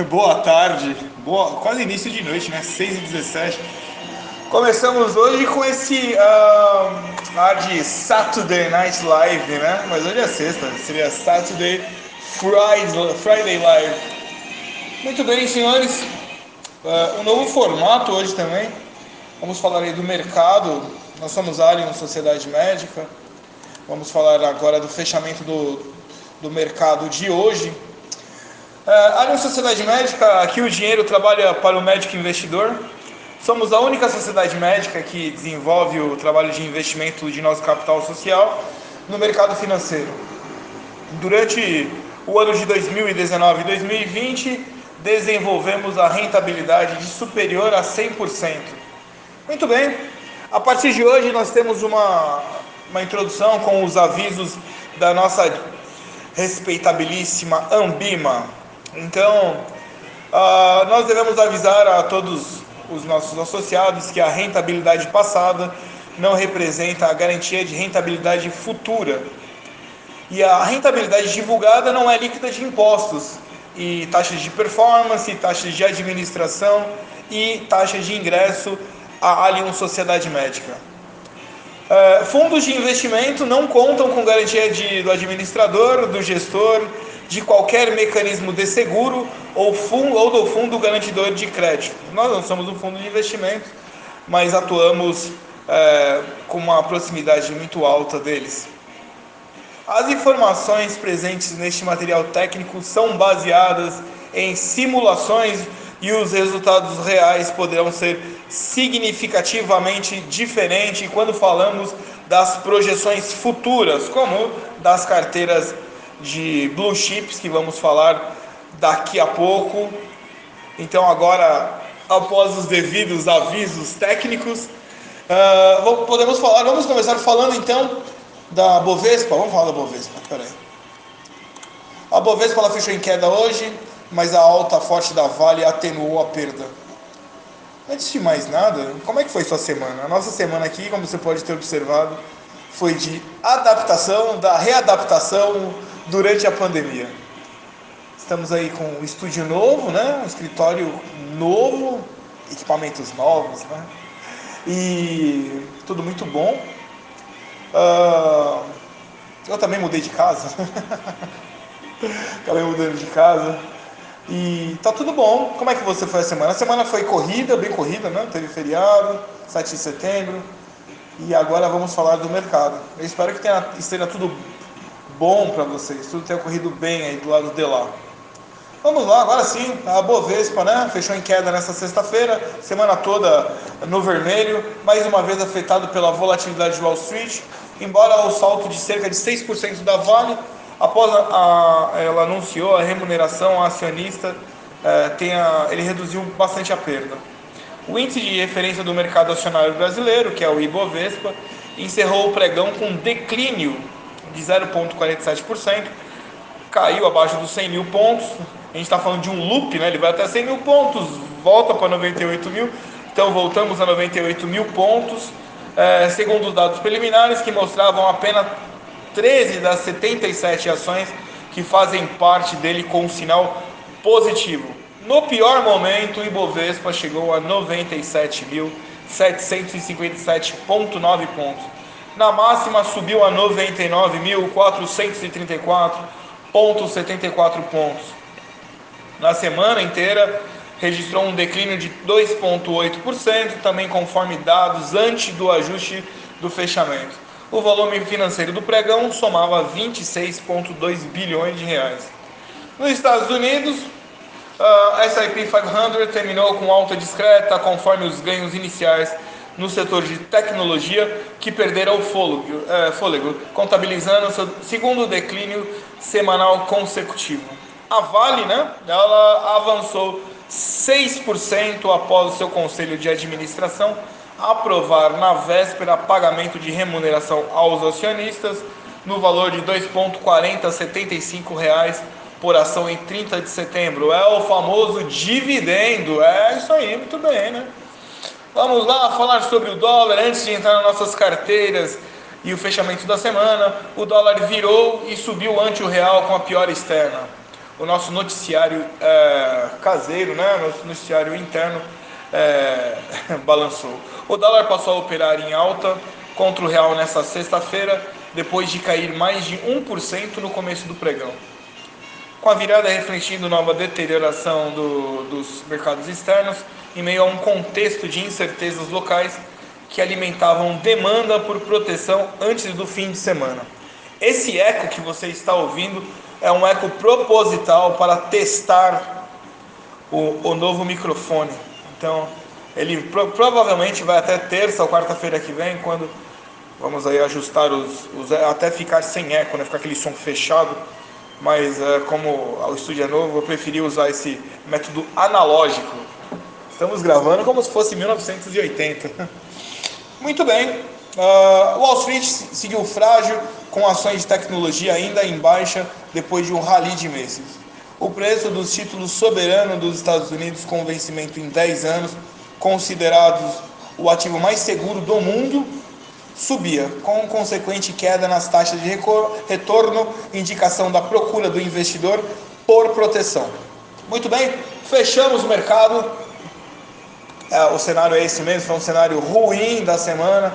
Boa tarde. Boa, quase início de noite, né? 6 e 17 Começamos hoje com esse uh, ar de Saturday Night Live, né? Mas hoje é sexta, seria Saturday Friday, Friday Live. Muito bem, senhores. Uh, um novo formato hoje também. Vamos falar aí do mercado. Nós somos Alien Sociedade Médica. Vamos falar agora do fechamento do, do mercado de hoje. Uh, Alien Sociedade Médica, aqui o dinheiro trabalha para o médico investidor. Somos a única sociedade médica que desenvolve o trabalho de investimento de nosso capital social no mercado financeiro. Durante o ano de 2019 e 2020, desenvolvemos a rentabilidade de superior a 100%. Muito bem, a partir de hoje nós temos uma, uma introdução com os avisos da nossa respeitabilíssima Ambima. Então, uh, nós devemos avisar a todos os nossos associados que a rentabilidade passada não representa a garantia de rentabilidade futura. E a rentabilidade divulgada não é líquida de impostos, e taxas de performance, taxas de administração e taxas de ingresso à Allianz Sociedade Médica. Uh, fundos de investimento não contam com garantia de, do administrador, do gestor, de qualquer mecanismo de seguro ou, fundo, ou do fundo garantidor de crédito. Nós não somos um fundo de investimento, mas atuamos é, com uma proximidade muito alta deles. As informações presentes neste material técnico são baseadas em simulações e os resultados reais poderão ser significativamente diferentes quando falamos das projeções futuras, como das carteiras de blue chips que vamos falar daqui a pouco. Então, agora, após os devidos avisos técnicos, uh, podemos falar. Vamos começar falando então da Bovespa. Vamos falar da Bovespa, peraí. A Bovespa ela fechou em queda hoje, mas a alta forte da Vale atenuou a perda. Antes de mais nada, como é que foi sua semana? A nossa semana aqui, como você pode ter observado, foi de adaptação, da readaptação durante a pandemia. Estamos aí com um estúdio novo, né? um escritório novo, equipamentos novos, né? e tudo muito bom. Uh, eu também mudei de casa, acabei mudando de casa. E tá tudo bom. Como é que você foi a semana? A semana foi corrida, bem corrida, né? Teve feriado, 7 de setembro. E agora vamos falar do mercado. Eu espero que tenha, esteja tudo bom para vocês, tudo tenha corrido bem aí do lado de lá. Vamos lá, agora sim, a Bovespa, né? Fechou em queda nessa sexta-feira, semana toda no vermelho, mais uma vez afetado pela volatilidade de Wall Street, embora o salto de cerca de 6% da Vale, após a, a, ela anunciou a remuneração acionista, é, tenha, ele reduziu bastante a perda. O índice de referência do mercado acionário brasileiro, que é o Ibovespa, encerrou o pregão com declínio de 0,47%, caiu abaixo dos 100 mil pontos. A gente está falando de um loop, né? ele vai até 100 mil pontos, volta para 98 mil, então voltamos a 98 mil pontos. É, segundo os dados preliminares, que mostravam apenas 13 das 77 ações que fazem parte dele com um sinal positivo. No pior momento, o Ibovespa chegou a 97.757,9 pontos na máxima subiu a 99.434,74 pontos. Na semana inteira registrou um declínio de 2,8%, também conforme dados antes do ajuste do fechamento. O volume financeiro do pregão somava 26,2 bilhões de reais. Nos Estados Unidos, a S&P 500 terminou com alta discreta, conforme os ganhos iniciais no setor de tecnologia que perderam o fôlego, é, fôlego, contabilizando seu segundo declínio semanal consecutivo. A Vale, né, ela avançou 6% após o seu conselho de administração aprovar na véspera pagamento de remuneração aos acionistas no valor de 2,4075 reais por ação em 30 de setembro. É o famoso dividendo. É isso aí, muito bem, né? Vamos lá falar sobre o dólar antes de entrar nas nossas carteiras e o fechamento da semana. O dólar virou e subiu ante o real com a pior externa. o nosso noticiário é, caseiro, né, nosso noticiário interno, é, balançou. O dólar passou a operar em alta contra o real nessa sexta-feira, depois de cair mais de 1% no começo do pregão. Com a virada refletindo nova deterioração do, dos mercados externos, em meio a um contexto de incertezas locais que alimentavam demanda por proteção antes do fim de semana. Esse eco que você está ouvindo é um eco proposital para testar o, o novo microfone. Então, ele pro, provavelmente vai até terça ou quarta-feira que vem, quando vamos aí ajustar os, os, até ficar sem eco, né? ficar aquele som fechado. Mas é, como o estúdio é novo, eu preferi usar esse método analógico. Estamos gravando como se fosse 1980. Muito bem. Uh, Wall Street seguiu frágil, com ações de tecnologia ainda em baixa depois de um rally de meses. O preço dos títulos soberanos dos Estados Unidos com vencimento em 10 anos, considerados o ativo mais seguro do mundo, subia, com consequente queda nas taxas de retorno, indicação da procura do investidor por proteção. Muito bem, fechamos o mercado. É, o cenário é esse mesmo, foi um cenário ruim da semana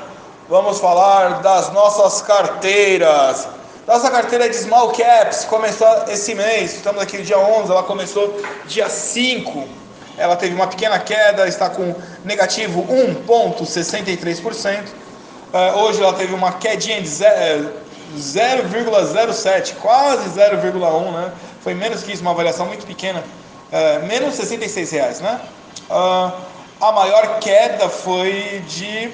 vamos falar das nossas carteiras. Nossa carteira de Small Caps começou esse mês, estamos aqui no dia 11, ela começou dia 5. Ela teve uma pequena queda, está com negativo 1,63%. É, hoje ela teve uma quedinha de 0,07, é, quase 0,1, né? Foi menos que isso, uma variação muito pequena. É, menos 66 reais, né? Uh, a maior queda foi de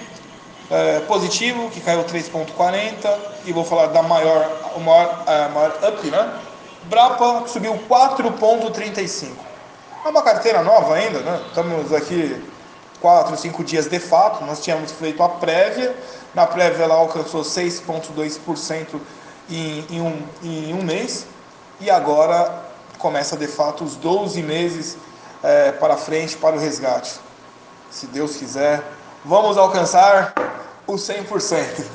é, positivo, que caiu 3,40, e vou falar da maior, o maior, a maior up, né? Brapa, subiu 4,35. É uma carteira nova ainda, né? Estamos aqui 4, 5 dias de fato, nós tínhamos feito a prévia, na prévia ela alcançou 6,2% em, em, um, em um mês, e agora começa de fato os 12 meses é, para frente para o resgate. Se Deus quiser, vamos alcançar o 100%.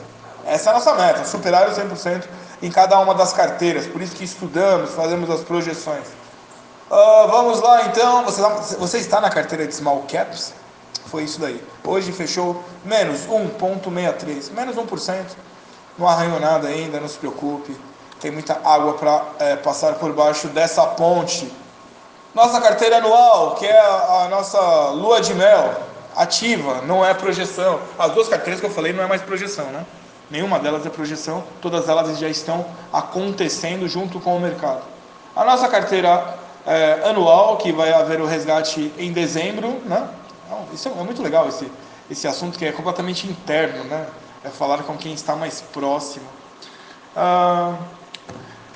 Essa é a nossa meta, superar o 100% em cada uma das carteiras. Por isso que estudamos, fazemos as projeções. Uh, vamos lá então. Você, tá, você está na carteira de Small Caps? Foi isso daí. Hoje fechou menos 1,63, menos 1%. Não arranhou nada ainda, não se preocupe. Tem muita água para é, passar por baixo dessa ponte. Nossa carteira anual, que é a, nossa lua de mel, ativa, não é projeção. As duas carteiras que eu falei não é mais projeção, né? Nenhuma delas é projeção, todas elas já estão acontecendo junto com o mercado. A nossa carteira é, anual, que vai haver o resgate em dezembro, né? Então, isso é muito legal, esse, esse assunto que é completamente interno, né? É falar com quem está mais próximo. Ah,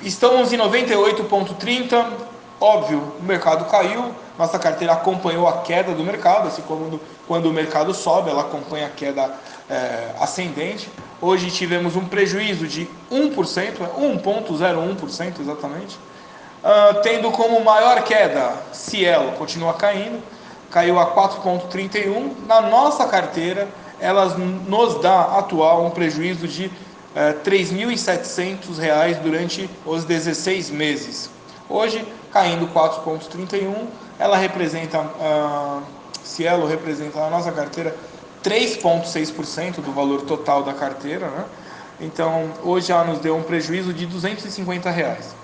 estamos em 98,30. Óbvio, o mercado caiu, nossa carteira acompanhou a queda do mercado, assim como quando o mercado sobe, ela acompanha a queda é, ascendente. Hoje tivemos um prejuízo de 1%, 1,01% exatamente, uh, tendo como maior queda Cielo, continua caindo, caiu a 4,31%. Na nossa carteira, elas nos dá atual um prejuízo de é, R$ 3.700 durante os 16 meses. Hoje, caindo 4,31, ela representa uh, Cielo representa na nossa carteira 3,6% do valor total da carteira, né? Então, hoje ela nos deu um prejuízo de 250 reais.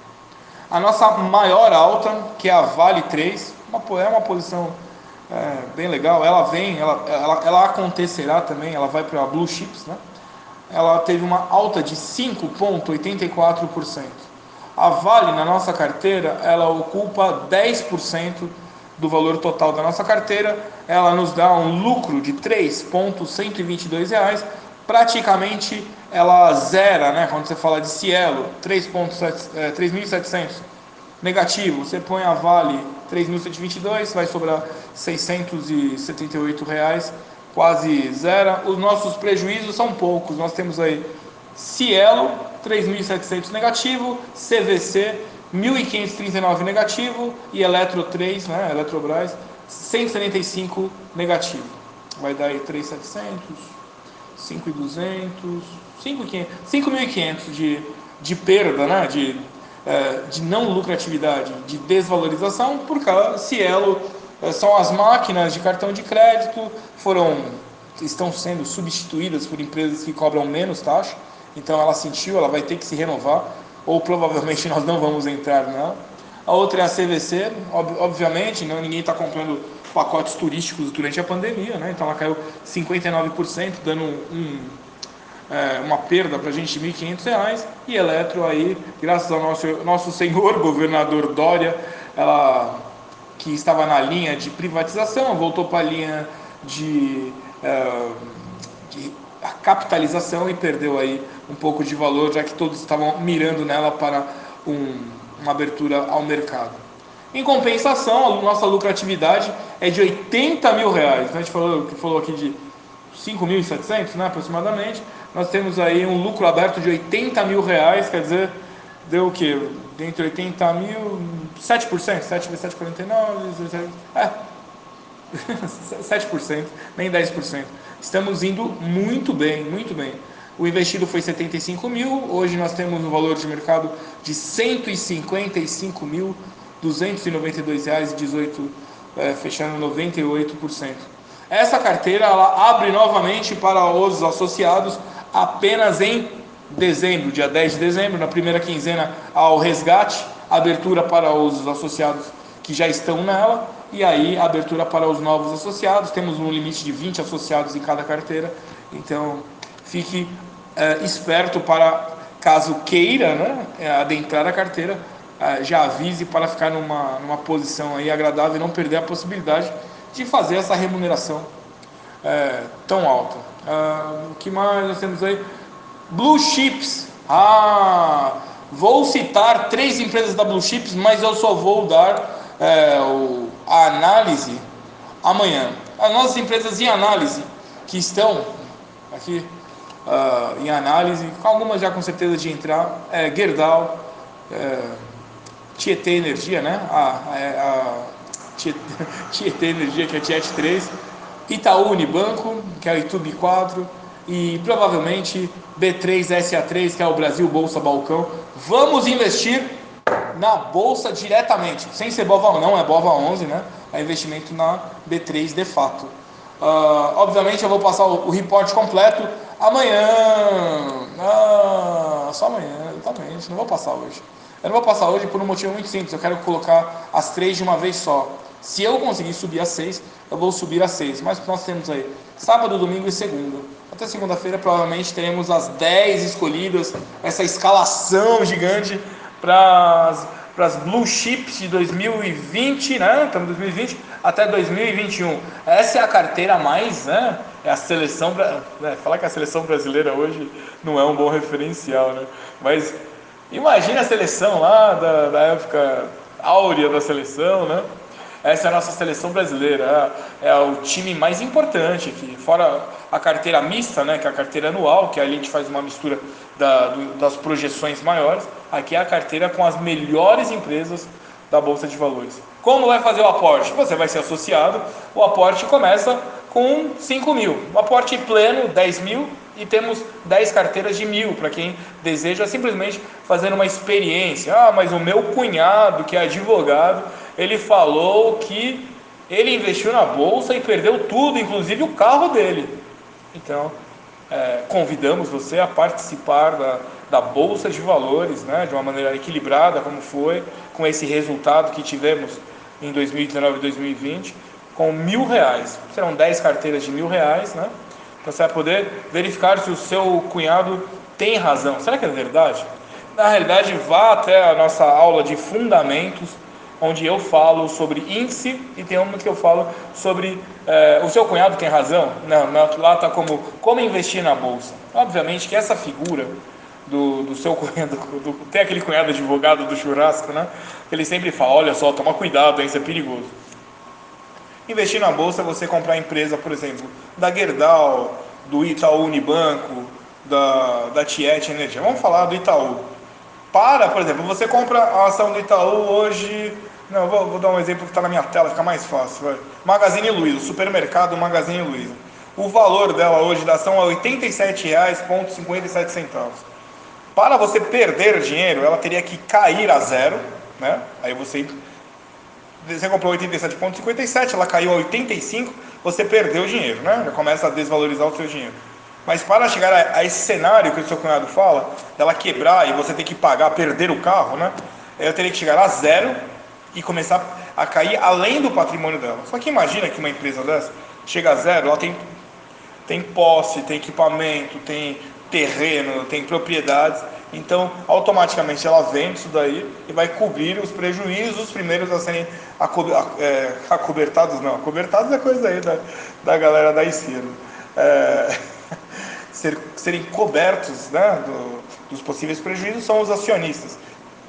A nossa maior alta, que é a Vale 3, uma, é uma posição é, bem legal. Ela vem, ela, ela, ela acontecerá também, ela vai para a Blue Chips, né? Ela teve uma alta de 5,84%. A Vale, na nossa carteira, ela ocupa 10% do valor total da nossa carteira, ela nos dá um lucro de 3,122 reais. praticamente ela zera, né? Quando você fala de Cielo, 3.700 é, negativo, você põe a Vale 3.122, vai sobrar 678 reais, quase zero. Os nossos prejuízos são poucos, nós temos aí Cielo 3.700 negativo, CVC 1.539 negativo e Eletro 3, né, Eletrobras, 175 negativo. Vai dar aí 3.700, 5.200, 5.500 de, de perda, né, de, é, de não lucratividade, de desvalorização, porque a Cielo é, são as máquinas de cartão de crédito, foram estão sendo substituídas por empresas que cobram menos taxa, então ela sentiu, ela vai ter que se renovar, ou provavelmente nós não vamos entrar nela. A outra é a CVC, ob obviamente, não, ninguém está comprando pacotes turísticos durante a pandemia, né? então ela caiu 59%, dando um, um é, uma perda para a gente de R$ 1.500 e Eletro aí, graças ao nosso, nosso senhor governador Dória, ela que estava na linha de privatização, voltou para a linha de, é, de capitalização e perdeu aí um pouco de valor, já que todos estavam mirando nela para um, uma abertura ao mercado. Em compensação, a nossa lucratividade é de 80 mil reais. A gente falou, falou aqui de 5.700 né, aproximadamente nós temos aí um lucro aberto de 80 mil reais, quer dizer, deu o quê? Dentre 80 mil, 7%, 7 vezes 7,49, é, 7%, nem 10%. Estamos indo muito bem, muito bem. O investido foi 75 mil, hoje nós temos um valor de mercado de 155 mil, 292 reais 18, é, fechando 98%. Essa carteira ela abre novamente para os associados apenas em dezembro, dia 10 de dezembro, na primeira quinzena ao resgate, abertura para os associados que já estão nela, e aí abertura para os novos associados. Temos um limite de 20 associados em cada carteira, então fique é, esperto para, caso queira né, adentrar a carteira, é, já avise para ficar numa, numa posição aí agradável e não perder a possibilidade de fazer essa remuneração é, tão alta. O que mais nós temos aí? Blue Chips. Ah, vou citar três empresas da Blue Chips, mas eu só vou dar o, a análise amanhã. As nossas empresas em análise que estão aqui uh, em análise, algumas já com certeza de entrar, é Gerdau, é, Tietê Energia, né? A, a, a Tietê Energia, que é Tiet 3, Itaú Unibanco, que é o YouTube 4, e provavelmente B3SA3, que é o Brasil Bolsa Balcão. Vamos investir na bolsa diretamente, sem ser BOVA não, é BOVA 11, né? É investimento na B3 de fato. Uh, obviamente eu vou passar o, o report completo amanhã. Ah, só amanhã, exatamente. Não vou passar hoje. Eu não vou passar hoje por um motivo muito simples. Eu quero colocar as três de uma vez só. Se eu conseguir subir a 6, eu vou subir a 6. Mas nós temos aí sábado, domingo e segunda. Até segunda-feira provavelmente teremos as 10 escolhidas, essa escalação gigante para as Blue Chips de 2020, né? Estamos em 2020 até 2021. Essa é a carteira mais, né? É a seleção, né? falar que a seleção brasileira hoje não é um bom referencial, né? Mas imagine a seleção lá da, da época áurea da seleção, né? Essa é a nossa seleção brasileira, é, é o time mais importante aqui, fora a carteira mista, né, que é a carteira anual, que a gente faz uma mistura da, do, das projeções maiores. Aqui é a carteira com as melhores empresas da Bolsa de Valores. Como vai fazer o aporte? Você vai ser associado, o aporte começa com 5 mil. O aporte pleno, 10 mil, e temos 10 carteiras de mil para quem deseja simplesmente fazer uma experiência. Ah, mas o meu cunhado, que é advogado, ele falou que ele investiu na bolsa e perdeu tudo, inclusive o carro dele. Então, é, convidamos você a participar da, da bolsa de valores, né, de uma maneira equilibrada, como foi, com esse resultado que tivemos em 2019 e 2020, com mil reais. Serão 10 carteiras de mil reais, né? Então você vai poder verificar se o seu cunhado tem razão. Será que é verdade? Na realidade, vá até a nossa aula de fundamentos onde eu falo sobre índice e tem uma que eu falo sobre é, o seu cunhado tem razão. Não, lá está como como investir na bolsa. Obviamente que essa figura do, do seu cunhado, do, tem aquele cunhado advogado do churrasco, né? Ele sempre fala, olha só, toma cuidado, isso é perigoso. Investir na bolsa é você comprar empresa, por exemplo, da Gerdau, do Itaú Unibanco, da, da Tiet Energia. Vamos falar do Itaú para, por exemplo, você compra a ação do Itaú hoje. Não, vou, vou dar um exemplo que está na minha tela, fica mais fácil. Vai. Magazine Luiza, supermercado Magazine Luiza. O valor dela hoje da ação é R$ 87,57. Para você perder dinheiro, ela teria que cair a zero, né? Aí você você comprou 87,57, ela caiu a 85, você perdeu o dinheiro, né? Já começa a desvalorizar o seu dinheiro. Mas para chegar a, a, esse cenário que o seu cunhado fala, dela quebrar e você ter que pagar, perder o carro, né? Eu teria que chegar a zero e começar a cair além do patrimônio dela. Só que imagina que uma empresa dessa chega a zero, ela tem, tem posse, tem equipamento, tem terreno, tem propriedades. Então, automaticamente ela vende isso daí e vai cobrir os prejuízos, os primeiros a serem é, acobertados, não, acobertados é coisa aí da, da galera da esquerda. É, ser, serem cobertos né, do, dos possíveis prejuízos são os acionistas.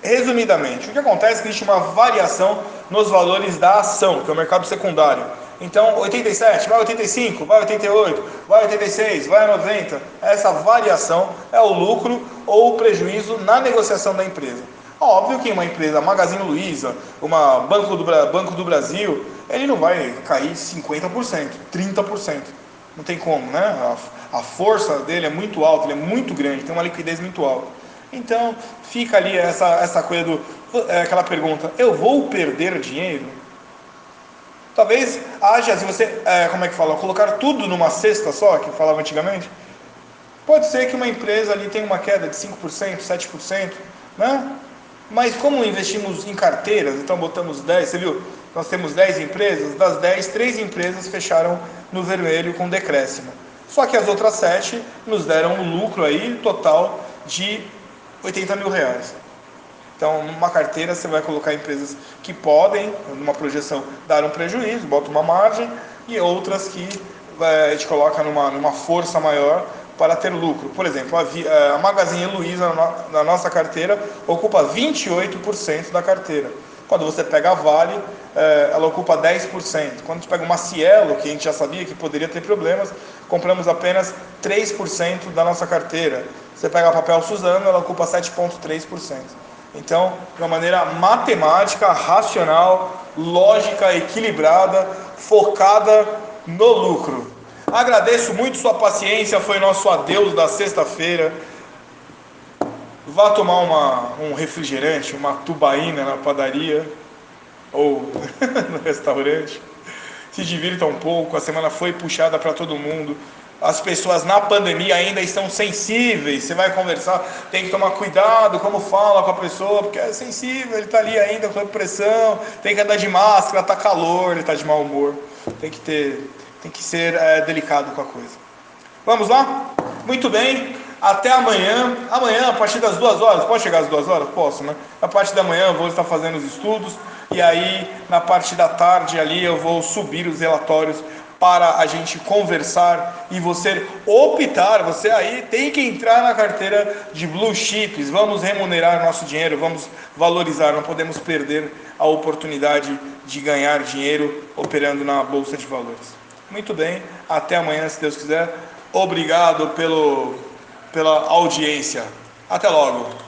Resumidamente, o que acontece é que existe uma variação nos valores da ação, que é o mercado secundário. Então, 87, vai 85, vai 88, vai 86, vai 90. Essa variação é o lucro ou o prejuízo na negociação da empresa. Óbvio que uma empresa, Magazine Luiza, uma Banco do, Banco do Brasil, ele não vai cair 50%, 30%. Não tem como, né? A, a força dele é muito alta, ele é muito grande, tem uma liquidez muito alta. Então, fica ali essa, essa coisa do. É, aquela pergunta: eu vou perder dinheiro? Talvez haja, se você, é, como é que fala, colocar tudo numa cesta só, que falava antigamente, pode ser que uma empresa ali tenha uma queda de 5%, 7%, né? Mas como investimos em carteiras, então botamos 10, você viu? Nós temos 10 empresas, das 10, 3 empresas fecharam no vermelho com decréscimo. Só que as outras 7 nos deram um lucro aí total de 80 mil reais. Então, numa carteira, você vai colocar empresas que podem, numa projeção, dar um prejuízo, bota uma margem, e outras que é, gente coloca numa, numa força maior para ter lucro. Por exemplo, a, é, a Magazine Luiza, na nossa carteira, ocupa 28% da carteira. Quando você pega a Vale, é, ela ocupa 10%. Quando você pega uma Cielo, que a gente já sabia que poderia ter problemas, compramos apenas 3% da nossa carteira. Você pega a Papel Suzano, ela ocupa 7,3%. Então, de uma maneira matemática, racional, lógica, equilibrada, focada no lucro. Agradeço muito sua paciência, foi nosso adeus da sexta-feira. Vá tomar uma, um refrigerante, uma tubaína na padaria ou no restaurante. Se divirta um pouco, a semana foi puxada para todo mundo as pessoas na pandemia ainda estão sensíveis. Você vai conversar, tem que tomar cuidado como fala com a pessoa, porque é sensível, ele está ali ainda com pressão, tem que andar de máscara, está calor, ele está de mau humor. Tem que ter, tem que ser é, delicado com a coisa. Vamos lá? Muito bem. Até amanhã. Amanhã, a partir das duas horas, pode chegar às duas horas? Posso, né? A partir da manhã eu vou estar fazendo os estudos e aí na parte da tarde ali eu vou subir os relatórios para a gente conversar e você optar, você aí tem que entrar na carteira de blue chips, vamos remunerar nosso dinheiro, vamos valorizar, não podemos perder a oportunidade de ganhar dinheiro operando na bolsa de valores. Muito bem, até amanhã, se Deus quiser. Obrigado pelo, pela audiência. Até logo.